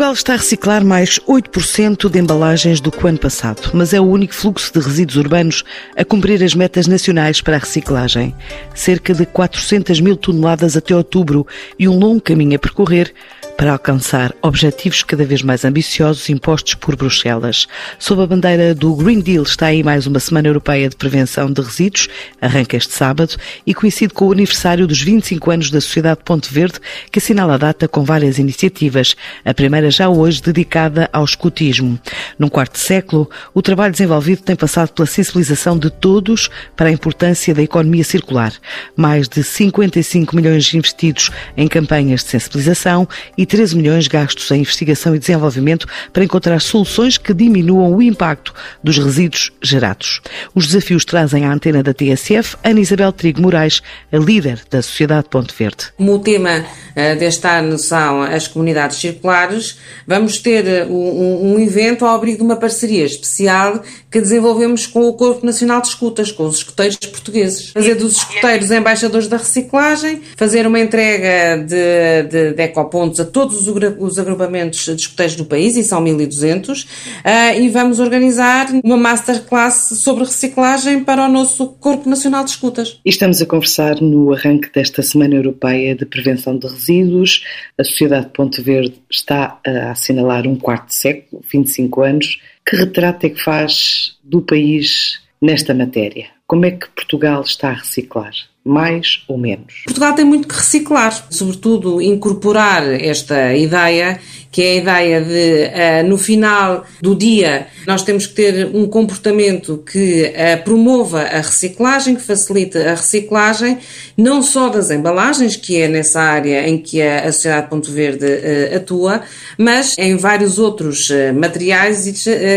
Portugal está a reciclar mais 8% de embalagens do que o ano passado, mas é o único fluxo de resíduos urbanos a cumprir as metas nacionais para a reciclagem. Cerca de 400 mil toneladas até outubro e um longo caminho a percorrer para alcançar objetivos cada vez mais ambiciosos impostos por Bruxelas. Sob a bandeira do Green Deal está aí mais uma Semana Europeia de Prevenção de Resíduos, arranca este sábado e coincide com o aniversário dos 25 anos da Sociedade Ponte Verde, que assinala a data com várias iniciativas, a primeira já hoje dedicada ao escutismo. Num quarto século, o trabalho desenvolvido tem passado pela sensibilização de todos para a importância da economia circular. Mais de 55 milhões investidos em campanhas de sensibilização e 13 milhões gastos em investigação e desenvolvimento para encontrar soluções que diminuam o impacto dos resíduos gerados. Os desafios trazem à antena da TSF Ana Isabel Trigo Moraes, a líder da Sociedade Ponte Verde. Como o tema uh, deste ano são as comunidades circulares, vamos ter uh, um, um evento ao abrigo de uma parceria especial que desenvolvemos com o Corpo Nacional de Escutas, com os escuteiros portugueses. Fazer dos escuteiros embaixadores da reciclagem, fazer uma entrega de, de, de ecopontos a todos todos os agrupamentos de escuteiros do país, e são 1200, uh, ah, e vamos organizar uma masterclass sobre reciclagem para o nosso Corpo Nacional de Escutas. E estamos a conversar no arranque desta Semana Europeia de Prevenção de Resíduos. A Sociedade Ponte Verde está a assinalar um quarto século, 25 anos. Que retrato é que faz do país nesta matéria? Como é que Portugal está a reciclar? Mais ou menos. Portugal tem muito que reciclar, sobretudo incorporar esta ideia que é a ideia de, uh, no final do dia, nós temos que ter um comportamento que uh, promova a reciclagem, que facilite a reciclagem, não só das embalagens, que é nessa área em que a, Sociedade Ponto Verde uh, atua, mas em vários outros materiais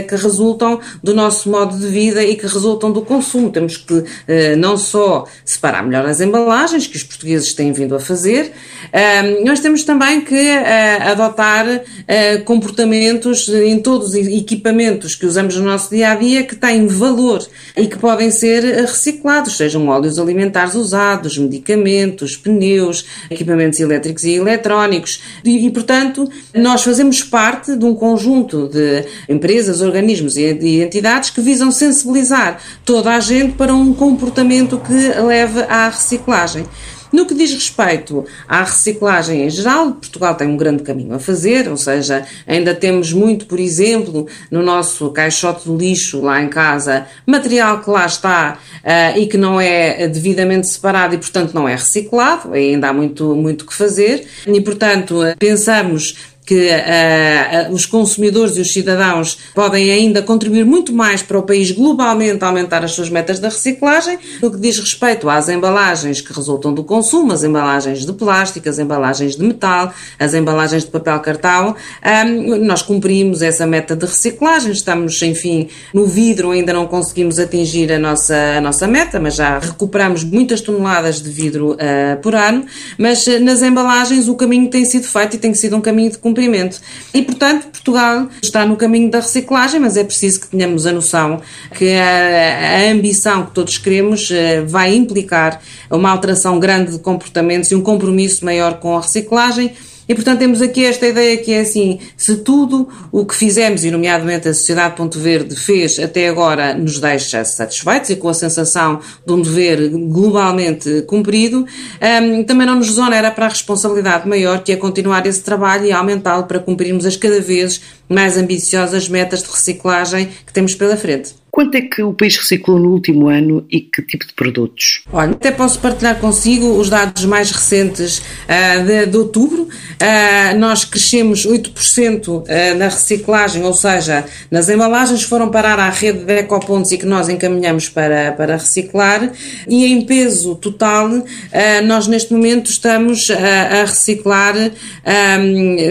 que resultam do nosso modo de vida e que resultam do consumo. Temos que não só separar melhor as embalagens, que os portugueses têm vindo a fazer, nós temos também que adotar uh, comportamentos em todos os equipamentos que usamos no nosso dia a dia que têm valor e que podem ser reciclados, sejam óleos alimentares usados, medicamentos, pneus, equipamentos elétricos e eletrónicos. E, e portanto, nós fazemos parte de um conjunto de empresas, organismos e entidades que visam sensibilizar toda a gente para um comportamento que leve à reciclagem. No que diz respeito à reciclagem em geral, Portugal tem um grande caminho a fazer, ou seja, ainda temos muito, por exemplo, no nosso caixote do lixo lá em casa, material que lá está uh, e que não é devidamente separado e, portanto, não é reciclado, ainda há muito, muito que fazer, e, portanto, pensamos que uh, os consumidores e os cidadãos podem ainda contribuir muito mais para o país globalmente aumentar as suas metas da reciclagem, no que diz respeito às embalagens que resultam do consumo, as embalagens de plástico, as embalagens de metal, as embalagens de papel cartão, um, nós cumprimos essa meta de reciclagem, estamos, enfim, no vidro ainda não conseguimos atingir a nossa, a nossa meta, mas já recuperamos muitas toneladas de vidro uh, por ano, mas uh, nas embalagens o caminho tem sido feito e tem sido um caminho de cumprimento. E, portanto, Portugal está no caminho da reciclagem, mas é preciso que tenhamos a noção que a, a ambição que todos queremos uh, vai implicar uma alteração grande de comportamentos e um compromisso maior com a reciclagem e, portanto, temos aqui esta ideia que é assim: se tudo o que fizemos, e nomeadamente a Sociedade Ponto Verde fez até agora, nos deixa satisfeitos e com a sensação de um dever globalmente cumprido, um, também não nos zonera para a responsabilidade maior, que é continuar esse trabalho e aumentá-lo para cumprirmos as cada vez mais ambiciosas metas de reciclagem que temos pela frente. Quanto é que o país reciclou no último ano e que tipo de produtos? Olha, até posso partilhar consigo os dados mais recentes uh, de, de, outubro. Uh, nós crescemos 8% uh, na reciclagem, ou seja, nas embalagens foram parar à rede de ecopontos e que nós encaminhamos para, para reciclar. E em peso total, nós neste momento estamos a reciclar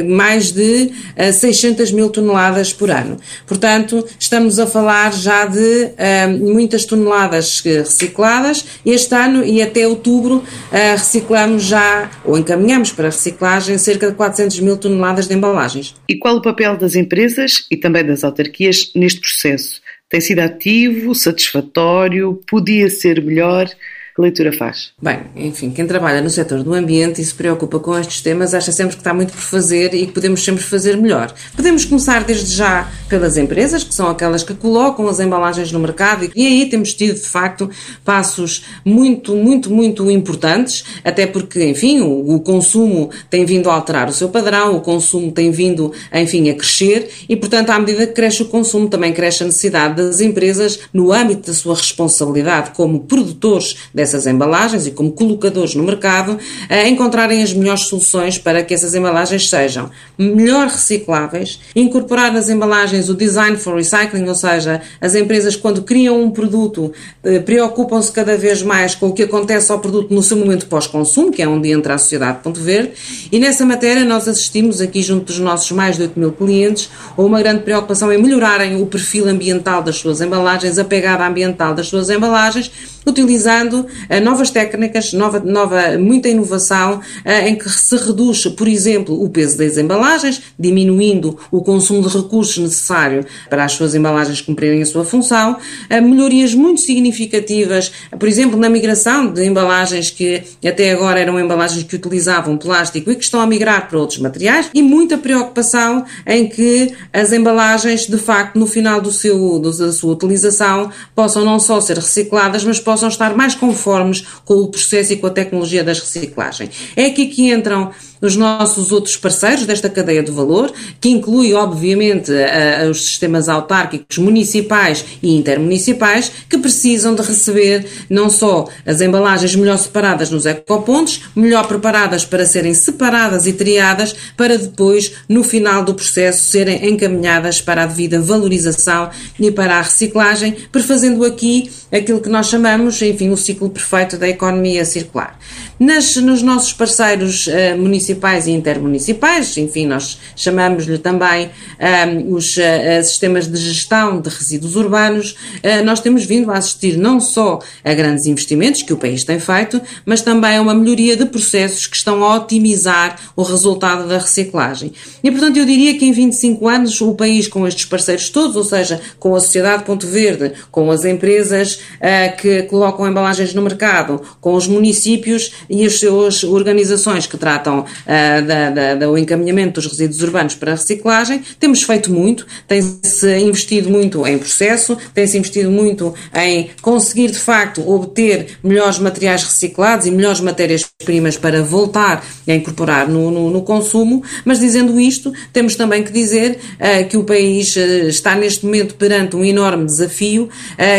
mais de 600 mil toneladas por ano. Portanto, estamos a falar já de uh, muitas toneladas recicladas. Este ano e até outubro uh, reciclamos já, ou encaminhamos para reciclagem, cerca de 400 mil toneladas de embalagens. E qual o papel das empresas e também das autarquias neste processo? Tem sido ativo, satisfatório, podia ser melhor? Que leitura faz? Bem, enfim, quem trabalha no setor do ambiente e se preocupa com estes temas acha sempre que está muito por fazer e que podemos sempre fazer melhor. Podemos começar desde já pelas empresas, que são aquelas que colocam as embalagens no mercado e aí temos tido, de facto, passos muito, muito, muito importantes, até porque, enfim, o, o consumo tem vindo a alterar o seu padrão, o consumo tem vindo, enfim, a crescer e, portanto, à medida que cresce o consumo, também cresce a necessidade das empresas, no âmbito da sua responsabilidade como produtores dessas embalagens e como colocadores no mercado, encontrarem as melhores soluções para que essas embalagens sejam melhor recicláveis, incorporar nas embalagens o design for recycling, ou seja, as empresas quando criam um produto eh, preocupam-se cada vez mais com o que acontece ao produto no seu momento pós-consumo, que é onde entra a sociedade Ponto Verde, e nessa matéria nós assistimos aqui junto dos nossos mais de 8 mil clientes a uma grande preocupação em melhorarem o perfil ambiental das suas embalagens, a pegada ambiental das suas embalagens, utilizando uh, novas técnicas, nova, nova, muita inovação, uh, em que se reduz, por exemplo, o peso das embalagens, diminuindo o consumo de recursos necessário para as suas embalagens cumprirem a sua função, uh, melhorias muito significativas, por exemplo, na migração de embalagens que até agora eram embalagens que utilizavam plástico e que estão a migrar para outros materiais, e muita preocupação em que as embalagens, de facto, no final do seu, da sua utilização, possam não só ser recicladas, mas possam possam estar mais conformes com o processo e com a tecnologia das reciclagem. É aqui que entram os nossos outros parceiros desta cadeia de valor, que inclui, obviamente, os sistemas autárquicos municipais e intermunicipais, que precisam de receber não só as embalagens melhor separadas nos ecopontos, melhor preparadas para serem separadas e triadas, para depois, no final do processo, serem encaminhadas para a devida valorização e para a reciclagem, prefazendo aqui aquilo que nós chamamos, enfim, o ciclo perfeito da economia circular. Nas, nos nossos parceiros uh, municipais e intermunicipais, enfim, nós chamamos-lhe também um, os uh, sistemas de gestão de resíduos urbanos, uh, nós temos vindo a assistir não só a grandes investimentos que o país tem feito, mas também a uma melhoria de processos que estão a otimizar o resultado da reciclagem. E, portanto, eu diria que em 25 anos o país, com estes parceiros todos, ou seja, com a Sociedade Ponto Verde, com as empresas que colocam embalagens no mercado, com os municípios, e as suas organizações que tratam uh, da, da, do encaminhamento dos resíduos urbanos para a reciclagem, temos feito muito, tem-se investido muito em processo, tem-se investido muito em conseguir de facto obter melhores materiais reciclados e melhores matérias-primas para voltar a incorporar no, no, no, consumo, mas dizendo isto, temos também que dizer uh, que o país uh, está neste momento perante um enorme desafio,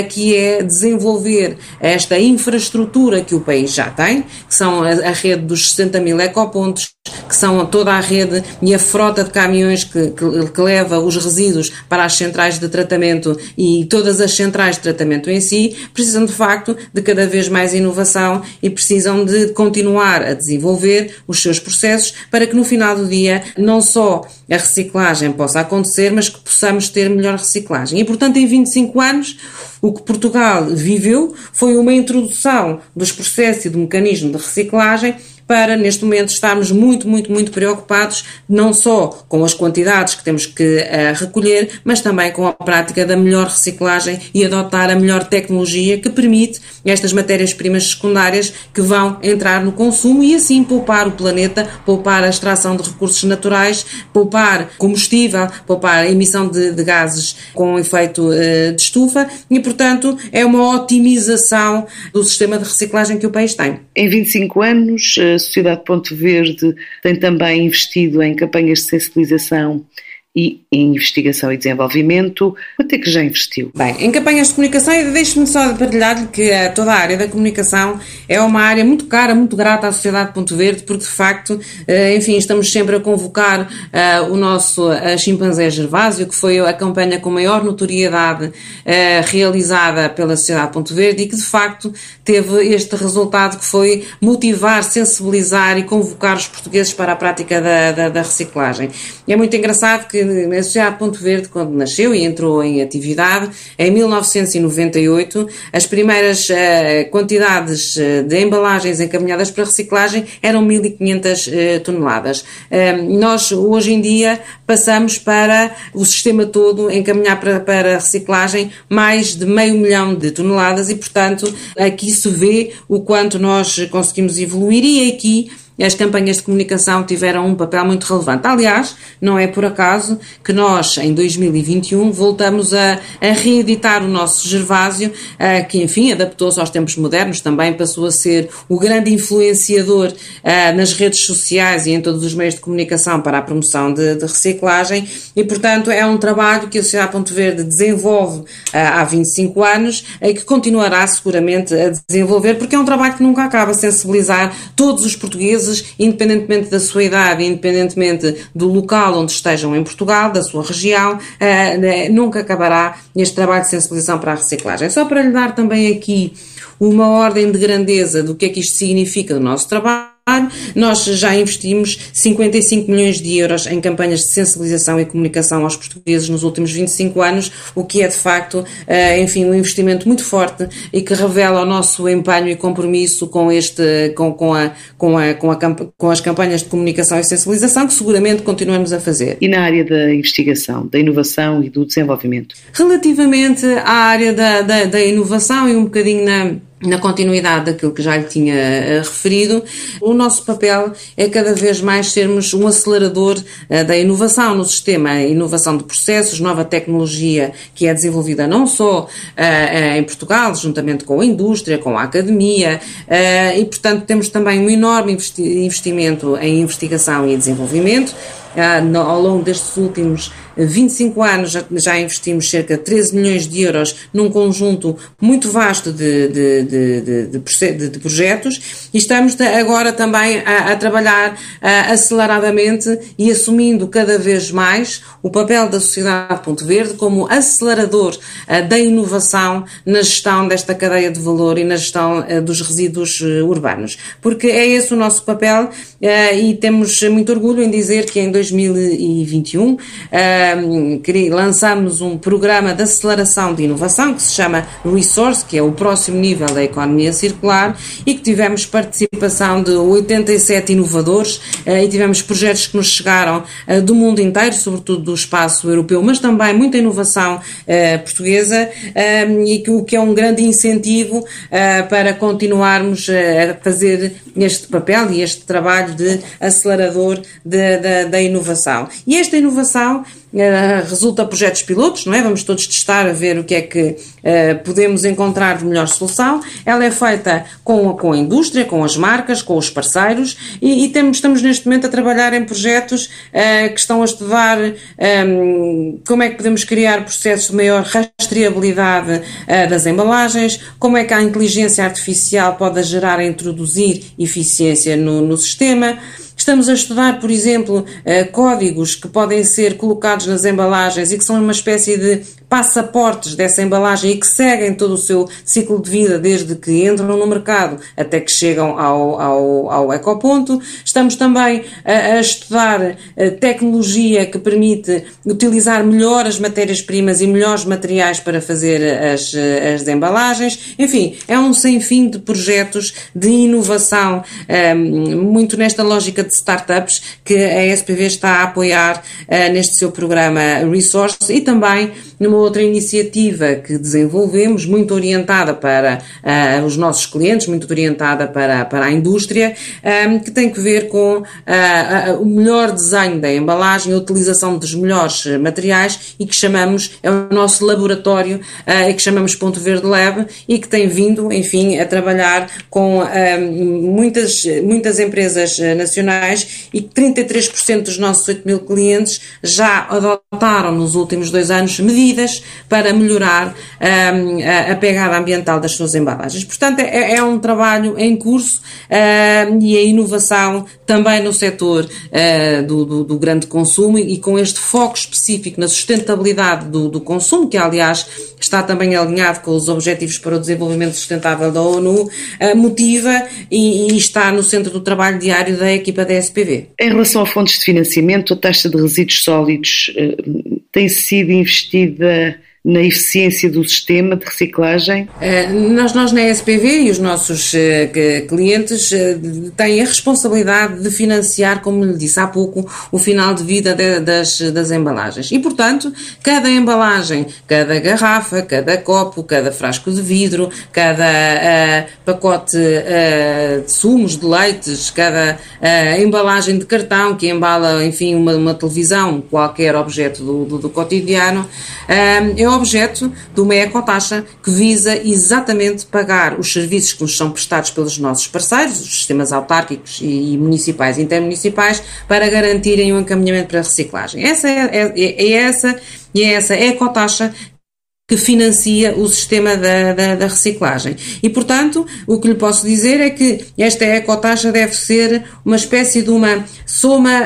que é desenvolver esta infraestrutura que o país já tem, que são a, rede dos 60 mil ecopontos, que são toda a rede e a frota de caminhões que, que, que, leva os resíduos para as centrais de tratamento e todas as centrais de tratamento em si, precisam de facto de cada vez mais inovação e precisam de continuar a desenvolver os seus processos para que no final do dia não só a reciclagem possa acontecer, mas que possamos ter melhor reciclagem. E portanto, em 25 anos, o que Portugal viveu foi uma introdução dos processos e do mecanismo de reciclagem para, neste momento, estarmos muito, muito, muito preocupados, não só com as quantidades que temos que uh, recolher, mas também com a prática da melhor reciclagem e adotar a melhor tecnologia que permite estas matérias-primas secundárias que vão entrar no consumo e assim poupar o planeta, poupar a extração de recursos naturais, poupar combustível, poupar a emissão de, de gases com efeito uh, de estufa e, portanto, é uma otimização do sistema de reciclagem que o país tem. Em 25 anos, a Sociedade Ponto Verde tem também investido em campanhas de sensibilização e em investigação e desenvolvimento, quanto é que já investiu? Bem, em campanhas de comunicação, e deixe-me só partilhar-lhe que eh, toda a área da comunicação é uma área muito cara, muito grata à Sociedade Ponto Verde, porque de facto, eh, enfim, estamos sempre a convocar uh, o nosso chimpanzé Gervásio, que foi a campanha com maior notoriedade realizada pela Sociedade Ponto Verde e que de facto teve este resultado que foi motivar, sensibilizar e convocar os portugueses para a prática da, da, da reciclagem. é muito engraçado que a Sociedade Ponto Verde, quando nasceu e entrou em atividade, em 1998, as primeiras uh, quantidades uh, de embalagens encaminhadas para reciclagem eram 1.500 uh, toneladas. nós, hoje em dia, passamos para o sistema todo encaminhar para, para reciclagem mais de meio milhão de toneladas e, portanto, aqui se vê o quanto nós conseguimos evoluir e aqui as campanhas de comunicação tiveram um papel muito relevante. Aliás, não é por acaso que nós, em 2021, voltamos a, a reeditar o nosso Gervásio, uh, que, enfim, adaptou-se aos tempos modernos, também passou a ser o grande influenciador uh, nas redes sociais e em todos os meios de comunicação para a promoção de, de reciclagem e, portanto, é um trabalho que a Sociedade Ponto Verde desenvolve uh, há 25 anos e que continuará seguramente a desenvolver, porque é um trabalho que nunca acaba, sensibilizar todos os portugueses portugueses, independentemente da sua idade, independentemente do local onde estejam em Portugal, da sua região, uh, nunca acabará este trabalho de sensibilização para a reciclagem. Só para lhe dar também aqui uma ordem de grandeza do que é que isto significa no nosso trabalho. Nós já investimos 55 milhões de euros em campanhas de sensibilização e comunicação aos portugueses nos últimos 25 anos, o que é de facto, eh, enfim, um investimento muito forte e que revela o nosso empenho e compromisso com este, com, com, a, com, a, com, a, com as campanhas de comunicação e sensibilização que seguramente continuamos a fazer. E na área da investigação, da inovação e do desenvolvimento? Relativamente à área da, da, da inovação e um bocadinho na na continuidade daquilo que já lhe tinha uh, referido, o nosso papel é cada vez mais sermos um acelerador uh, da inovação no sistema, inovação de processos, nova tecnologia que é desenvolvida não só uh, em Portugal, juntamente com a indústria, com a academia, e portanto temos também um enorme investimento em investigação e desenvolvimento. Ao longo destes últimos 25 anos já, investimos cerca de 13 milhões de euros num conjunto muito vasto de, de, de, de, projetos e estamos agora também a, a trabalhar a, aceleradamente e assumindo cada vez mais o papel da Sociedade Ponto Verde como acelerador a, da inovação na gestão desta cadeia de valor e na gestão dos resíduos urbanos. Porque é esse o nosso papel e temos muito orgulho em dizer que em 2021 lançamos um programa de aceleração de inovação que se chama Resource, que é o próximo nível da economia circular, e que tivemos participação de 87 inovadores uh, e tivemos projetos que nos chegaram uh, do mundo inteiro, sobretudo do espaço europeu, mas também muita inovação uh, portuguesa, e que, o que é um grande incentivo para continuarmos a fazer este papel e este trabalho de acelerador da inovação. E esta inovação eh, resulta projetos pilotos, não é? Vamos todos testar a ver o que é que uh, podemos encontrar de melhor solução. Ela é feita com, com a indústria, com as marcas, com os parceiros e, e temos, estamos neste momento a trabalhar em projetos uh, que estão a estudar um, ehm, como é que podemos criar processos de maior rastreabilidade uh, das embalagens, como é que a inteligência artificial pode gerar e introduzir eficiência no, no sistema. Estamos a estudar, por exemplo, códigos que podem ser colocados nas embalagens e que são uma espécie de passaportes dessa embalagem e que seguem todo o seu ciclo de vida, desde que entram no mercado até que chegam ao, ao, ao ecoponto. Estamos também a, a estudar a tecnologia que permite utilizar melhor as matérias-primas e melhores materiais para fazer as, as embalagens. Enfim, é um sem fim de projetos de inovação, um, muito nesta lógica de startups que a SPV está a apoiar uh, neste seu programa Resource e também numa outra iniciativa que desenvolvemos, muito orientada para uh, os nossos clientes, muito orientada para, para a indústria, um, ah, que tem que ver com uh, o melhor desenho da embalagem, a utilização dos melhores materiais e que chamamos, é o nosso laboratório, uh, que chamamos Ponto Verde Lab e que tem vindo, enfim, a trabalhar com muitas, muitas empresas nacionais e 33% dos nossos 8 mil clientes já adotaram nos últimos dois anos medidas para melhorar um, a, a, pegada ambiental das suas embalagens. Portanto, é, é um trabalho em curso uh, e a inovação também no setor uh, do, do, do, grande consumo e com este foco específico na sustentabilidade do, do consumo, que aliás está também alinhado com os Objetivos para o Desenvolvimento Sustentável da ONU, uh, motiva e, e, está no centro do trabalho diário da equipa da SPV. Em relação a fontes de financiamento, a taxa de resíduos sólidos uh, tem sido investida na eficiência do sistema de reciclagem? Eh, nós, nós na SPV e os nossos uh, clientes uh, têm a responsabilidade de financiar, como lhe disse há pouco, o final de vida de, das, das embalagens. E, portanto, cada embalagem, cada garrafa, cada copo, cada frasco de vidro, cada uh, pacote de sumos, de leites, cada embalagem de cartão que embala, enfim, uma, uma televisão, qualquer objeto do, do, do cotidiano, é objeto de uma ecotaxa que visa exatamente pagar os serviços que nos são prestados pelos nossos parceiros, os sistemas autárquicos e, municipais e intermunicipais, para garantirem o um encaminhamento para a reciclagem. Essa é, é, é essa e é essa ecotaxa que financia o sistema da, da, da, reciclagem. E, portanto, o que lhe posso dizer é que esta ecotaxa deve ser uma espécie de uma soma,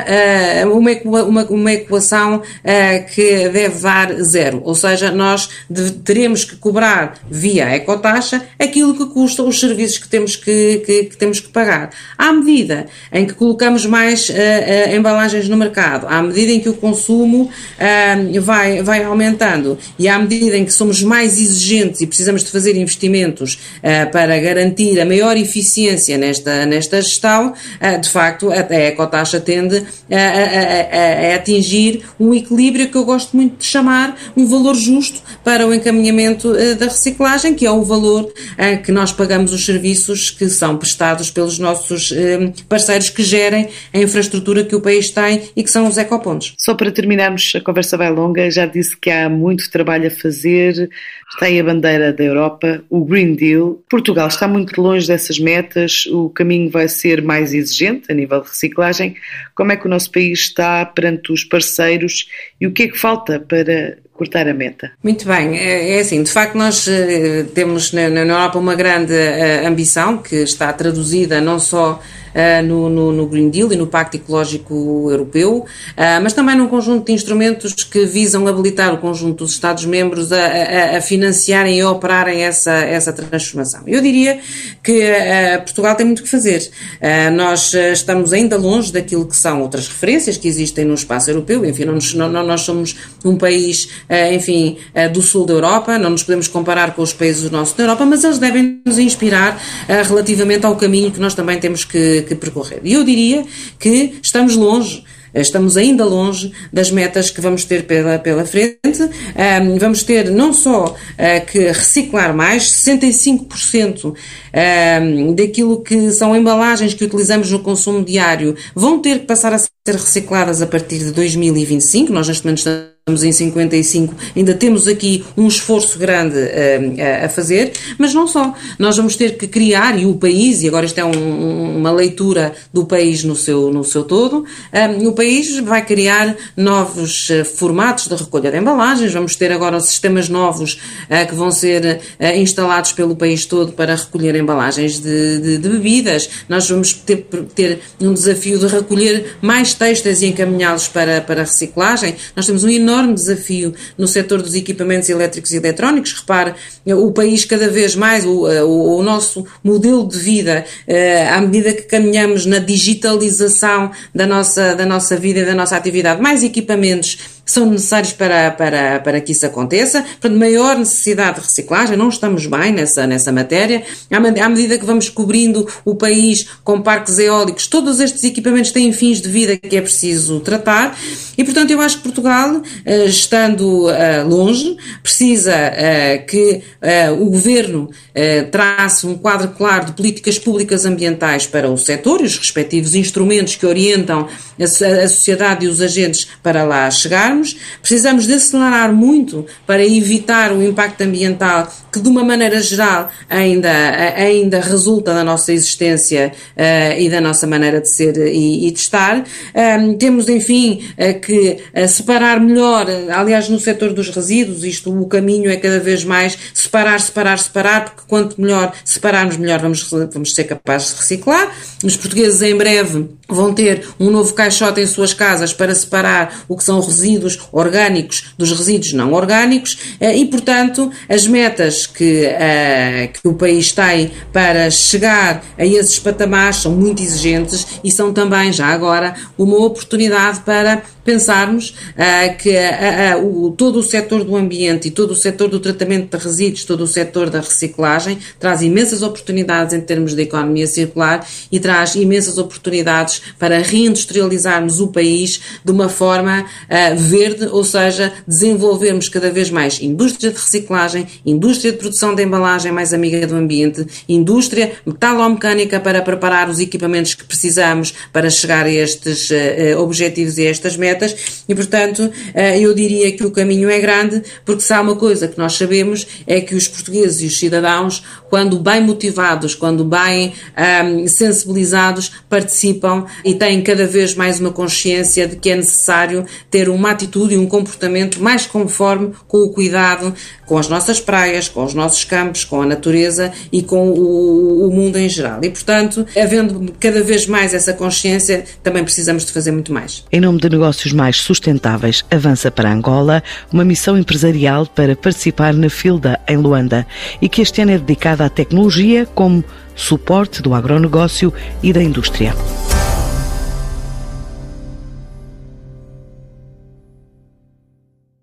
uh, uma, uma, uma equação uh, que deve dar zero. Ou seja, nós teremos que cobrar via ecotaxa aquilo que custam os serviços que temos que, que, que, temos que pagar. À medida em que colocamos mais uh, embalagens no mercado, à medida em que o consumo vai, vai aumentando e à medida em que somos mais exigentes e precisamos de fazer investimentos uh, para garantir a maior eficiência nesta, nesta gestão, uh, de facto, a, a ecotaxa tende a, a, a, atingir um equilíbrio que eu gosto muito de chamar um valor justo para o encaminhamento uh, da reciclagem, que é o valor que nós pagamos os serviços que são prestados pelos nossos parceiros que gerem a infraestrutura que o país tem e que são os ecopontos. Só para terminarmos, a conversa vai longa, já disse que há muito trabalho a fazer está aí a bandeira da Europa, o Green Deal. Portugal está muito longe dessas metas, o caminho vai ser mais exigente a nível de reciclagem. Como é que o nosso país está perante os parceiros e o que é que falta para cortar a meta. Muito bem, é, é assim, de facto nós uh, temos na, Europa uma grande uh, ambição que está traduzida não só no, no, no, Green Deal e no Pacto Ecológico Europeu, uh, mas também num conjunto de instrumentos que visam habilitar o conjunto dos Estados-membros a, a, a, financiarem e a operarem essa, essa transformação. Eu diria que uh, Portugal tem muito que fazer. nós estamos ainda longe daquilo que são outras referências que existem no espaço europeu, enfim, não, nos, não, nós somos um país, enfim, do sul da Europa, não nos podemos comparar com os países do nosso da Europa, mas eles devem nos inspirar relativamente ao caminho que nós também temos que, que percorrer. E eu diria que estamos longe estamos ainda longe das metas que vamos ter pela, pela frente. Um, vamos ter não só uh, que reciclar mais, 65% um, daquilo que são embalagens que utilizamos no consumo diário vão ter que passar a ser recicladas a partir de 2025. Nós neste momento estamos estamos em 55, ainda temos aqui um esforço grande uh, a fazer, mas não só. Nós vamos ter que criar, e o país, e agora isto é um, uma leitura do país no seu, no seu todo, um, o país vai criar novos uh, formatos de recolha de embalagens, vamos ter agora sistemas novos uh, que vão ser instalados pelo país todo para recolher embalagens de, de, de bebidas. Nós vamos ter, ter um desafio de recolher mais textos e encaminhá-los para, para reciclagem. Nós temos um enorme enorme desafio no setor dos equipamentos elétricos e eletrónicos. Repare, o país cada vez mais, o, o, o nosso modelo de vida, eh, à medida que caminhamos na digitalização da nossa, da nossa vida e da nossa atividade, mais equipamentos são necessários para, para, para que isso aconteça. Portanto, maior necessidade de reciclagem, não estamos bem nessa, nessa matéria. À medida que vamos cobrindo o país com parques eólicos, todos estes equipamentos têm fins de vida que é preciso tratar. E, portanto, eu acho que Portugal, eh, estando eh, longe, precisa eh, que o governo trace um quadro claro de políticas públicas ambientais para o setor e os respectivos instrumentos que orientam a sociedade e os agentes para lá chegar acelerantarmos, precisamos de acelerar muito para evitar o impacto ambiental que, de uma maneira geral, ainda, ainda resulta da nossa existência uh, e da nossa maneira de ser e, e de estar. Um, temos, enfim, uh, que uh, separar melhor, aliás, no setor dos resíduos, isto o caminho é cada vez mais separar, separar, separar, porque quanto melhor separarmos, melhor vamos, vamos ser capazes de reciclar. Os portugueses, em breve, vão ter um novo caixote em suas casas para separar o que são resíduos orgânicos dos resíduos não orgânicos e, portanto, as metas que, uh, que o país tem para chegar a esses patamares são muito exigentes e são também, já agora, uma oportunidade para pensarmos uh, que o, todo o setor do ambiente e todo o setor do tratamento de resíduos, todo o setor da reciclagem, traz imensas oportunidades em termos de economia circular e traz imensas oportunidades para reindustrializarmos o país de uma forma verde, ou seja, desenvolvermos cada vez mais indústria de reciclagem, indústria de produção de embalagem mais amiga do ambiente, indústria metalomecânica para preparar os equipamentos que precisamos para chegar a estes objetivos e a estas metas. E, portanto, eh, eu diria que o caminho é grande, porque se há uma coisa que nós sabemos é que os portugueses e os cidadãos, quando bem motivados, quando bem um, sensibilizados, participam e têm cada vez mais uma consciência de que é necessário ter uma atitude e um comportamento mais conforme com o cuidado com as nossas praias, com os nossos campos, com a natureza e com o, o mundo em geral. E, portanto, havendo cada vez mais essa consciência, também precisamos de fazer muito mais. Em nome de negócios mais sustentáveis avança para Angola uma missão empresarial para participar na FILDA em Luanda e que este ano é dedicada à tecnologia como suporte do agronegócio e da indústria.